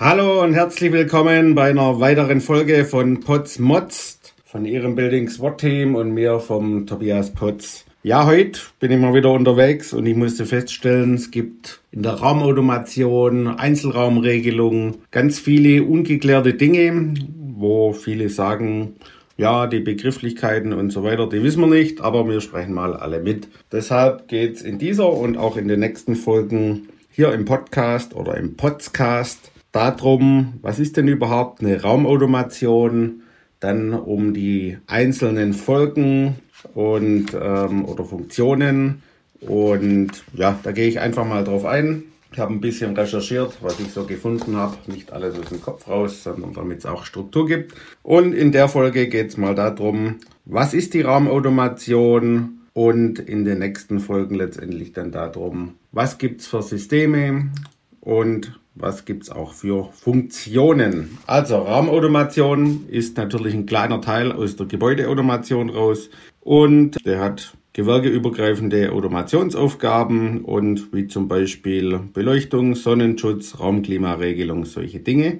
Hallo und herzlich willkommen bei einer weiteren Folge von Potz Mods von Ihrem Building SWAT Team und mir vom Tobias Potz. Ja, heute bin ich mal wieder unterwegs und ich musste feststellen, es gibt in der Raumautomation, Einzelraumregelungen ganz viele ungeklärte Dinge, wo viele sagen, ja, die Begrifflichkeiten und so weiter, die wissen wir nicht, aber wir sprechen mal alle mit. Deshalb geht es in dieser und auch in den nächsten Folgen hier im Podcast oder im Podcast darum, was ist denn überhaupt eine Raumautomation, dann um die einzelnen Folgen und ähm, oder Funktionen und ja, da gehe ich einfach mal drauf ein. Ich habe ein bisschen recherchiert, was ich so gefunden habe. Nicht alles aus dem Kopf raus, sondern damit es auch Struktur gibt. Und in der Folge geht es mal darum, was ist die Raumautomation und in den nächsten Folgen letztendlich dann darum, was gibt es für Systeme und was gibt es auch für Funktionen? Also Raumautomation ist natürlich ein kleiner Teil aus der Gebäudeautomation raus und der hat gewerkeübergreifende Automationsaufgaben und wie zum Beispiel Beleuchtung, Sonnenschutz, Raumklimaregelung, solche Dinge.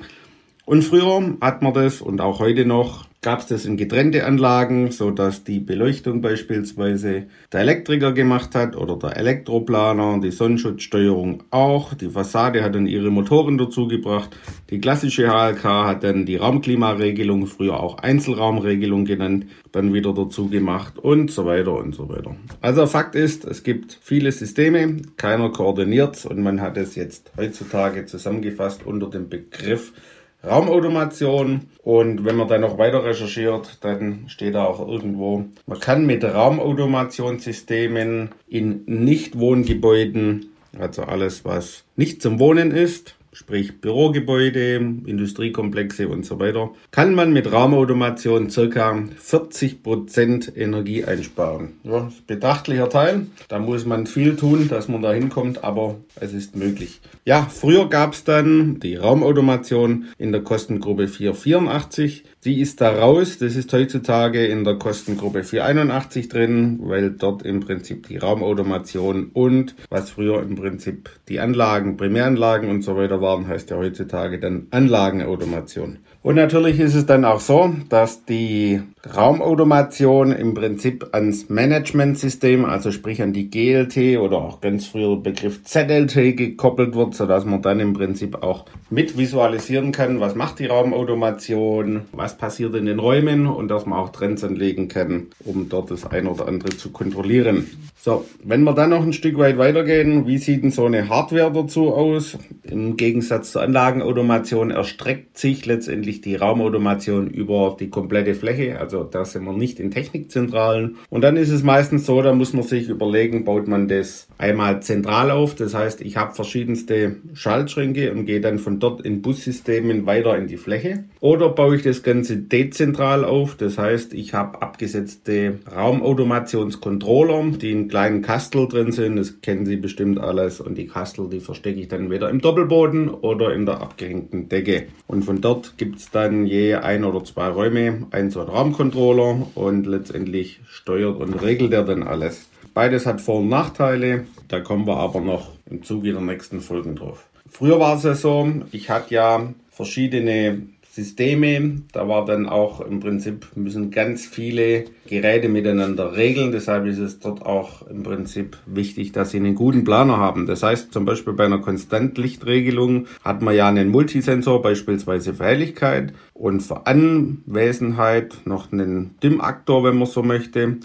Und früher hat man das und auch heute noch gab es das in getrennte Anlagen, so dass die Beleuchtung beispielsweise der Elektriker gemacht hat oder der Elektroplaner, die Sonnenschutzsteuerung auch. Die Fassade hat dann ihre Motoren dazugebracht. Die klassische HLK hat dann die Raumklimaregelung, früher auch Einzelraumregelung genannt, dann wieder dazu gemacht und so weiter und so weiter. Also Fakt ist, es gibt viele Systeme, keiner koordiniert und man hat es jetzt heutzutage zusammengefasst unter dem Begriff Raumautomation. Und wenn man dann noch weiter recherchiert, dann steht da auch irgendwo, man kann mit Raumautomationssystemen in Nichtwohngebäuden, also alles, was nicht zum Wohnen ist, sprich Bürogebäude, Industriekomplexe und so weiter, kann man mit Raumautomation circa 40% Energie einsparen. Ja, betrachtlicher Teil. Da muss man viel tun, dass man da hinkommt, aber es ist möglich. Ja, früher gab es dann die Raumautomation in der Kostengruppe 484. Die ist da raus. Das ist heutzutage in der Kostengruppe 481 drin, weil dort im Prinzip die Raumautomation und was früher im Prinzip die Anlagen, Primäranlagen und so weiter waren, heißt ja heutzutage dann Anlagenautomation. Und natürlich ist es dann auch so, dass die Raumautomation im Prinzip ans Managementsystem, also sprich an die GLT oder auch ganz früher Begriff ZLT gekoppelt wird, sodass man dann im Prinzip auch mit visualisieren kann, was macht die Raumautomation, was passiert in den Räumen und dass man auch Trends anlegen kann, um dort das ein oder andere zu kontrollieren. So, wenn wir dann noch ein Stück weit weitergehen, wie sieht denn so eine Hardware dazu aus? Im Gegensatz zur Anlagenautomation erstreckt sich letztendlich die Raumautomation über die komplette Fläche, also da sind wir nicht in Technikzentralen. Und dann ist es meistens so, da muss man sich überlegen, baut man das einmal zentral auf, das heißt, ich habe verschiedenste Schaltschränke und gehe dann von dort in Bussystemen weiter in die Fläche. Oder baue ich das Ganze dezentral auf, das heißt, ich habe abgesetzte Raumautomationscontroller, die in kleinen Kastel drin sind. Das kennen Sie bestimmt alles. Und die Kastel, die verstecke ich dann wieder im Doppelboden oder in der abgehängten Decke. Und von dort gibt es dann je ein oder zwei Räume, ein so ein Raumcontroller und letztendlich steuert und regelt er dann alles. Beides hat Vor- und Nachteile. Da kommen wir aber noch im Zuge der nächsten Folgen drauf. Früher war es ja so, ich hatte ja verschiedene Systeme. Da war dann auch im Prinzip müssen ganz viele Geräte miteinander regeln. Deshalb ist es dort auch im Prinzip wichtig, dass sie einen guten Planer haben. Das heißt zum Beispiel bei einer Konstantlichtregelung hat man ja einen Multisensor, beispielsweise für Helligkeit und für Anwesenheit noch einen Dimmaktor, wenn man so möchte.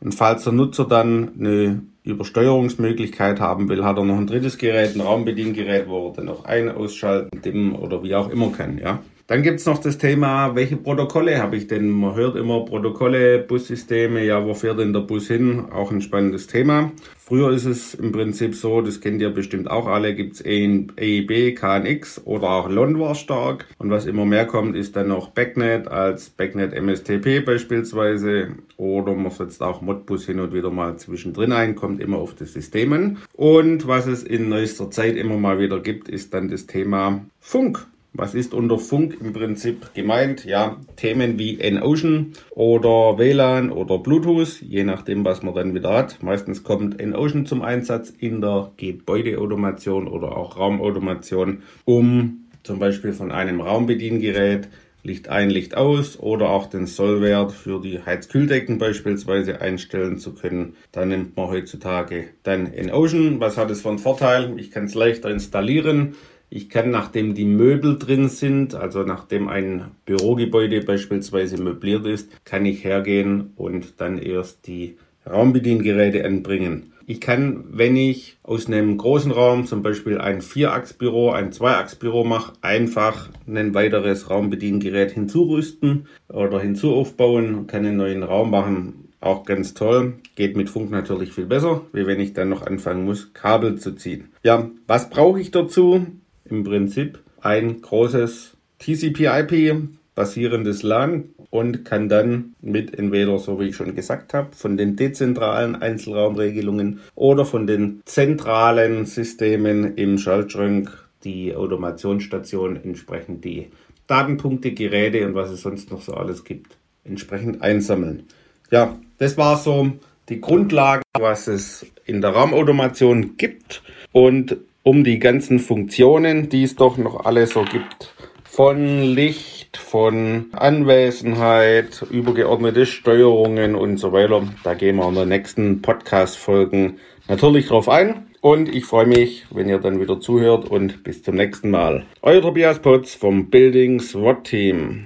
Und falls der Nutzer dann eine Übersteuerungsmöglichkeit haben will, hat er noch ein drittes Gerät, ein Raumbediengerät, wo er dann noch ein, ausschalten, dimmen oder wie auch immer kann, ja. Dann gibt es noch das Thema, welche Protokolle habe ich denn? Man hört immer Protokolle, Bussysteme, ja, wo fährt denn der Bus hin? Auch ein spannendes Thema. Früher ist es im Prinzip so, das kennt ihr bestimmt auch alle, gibt es EIB, KNX oder auch LON war stark. Und was immer mehr kommt, ist dann noch Backnet als Backnet MSTP beispielsweise. Oder man setzt auch Modbus hin und wieder mal zwischendrin ein, kommt immer auf das System an. Und was es in neuester Zeit immer mal wieder gibt, ist dann das Thema Funk. Was ist unter Funk im Prinzip gemeint? Ja, Themen wie N-Ocean oder WLAN oder Bluetooth, je nachdem, was man dann wieder hat. Meistens kommt N-Ocean zum Einsatz in der Gebäudeautomation oder auch Raumautomation, um zum Beispiel von einem Raumbediengerät Licht ein, Licht aus oder auch den Sollwert für die Heizkühldecken beispielsweise einstellen zu können. Da nimmt man heutzutage dann in Ocean. Was hat es für einen Vorteil? Ich kann es leichter installieren. Ich kann, nachdem die Möbel drin sind, also nachdem ein Bürogebäude beispielsweise möbliert ist, kann ich hergehen und dann erst die Raumbediengeräte anbringen. Ich kann, wenn ich aus einem großen Raum zum Beispiel ein Vierachsbüro, ein Zweiachsbüro mache, einfach ein weiteres Raumbediengerät hinzurüsten oder hinzuaufbauen, kann einen neuen Raum machen. Auch ganz toll. Geht mit Funk natürlich viel besser, wie wenn ich dann noch anfangen muss, Kabel zu ziehen. Ja, was brauche ich dazu? Im Prinzip ein großes TCP/IP basierendes LAN und kann dann mit entweder, so wie ich schon gesagt habe, von den dezentralen Einzelraumregelungen oder von den zentralen Systemen im Schaltschrank die Automationsstation entsprechend die Datenpunkte, Geräte und was es sonst noch so alles gibt, entsprechend einsammeln. Ja, das war so die Grundlage, was es in der Raumautomation gibt und um die ganzen Funktionen, die es doch noch alle so gibt, von Licht, von Anwesenheit, übergeordnete Steuerungen und so weiter. Da gehen wir in der nächsten Podcast-Folgen natürlich drauf ein. Und ich freue mich, wenn ihr dann wieder zuhört und bis zum nächsten Mal. Euer Tobias Potz vom Buildings SWAT Team.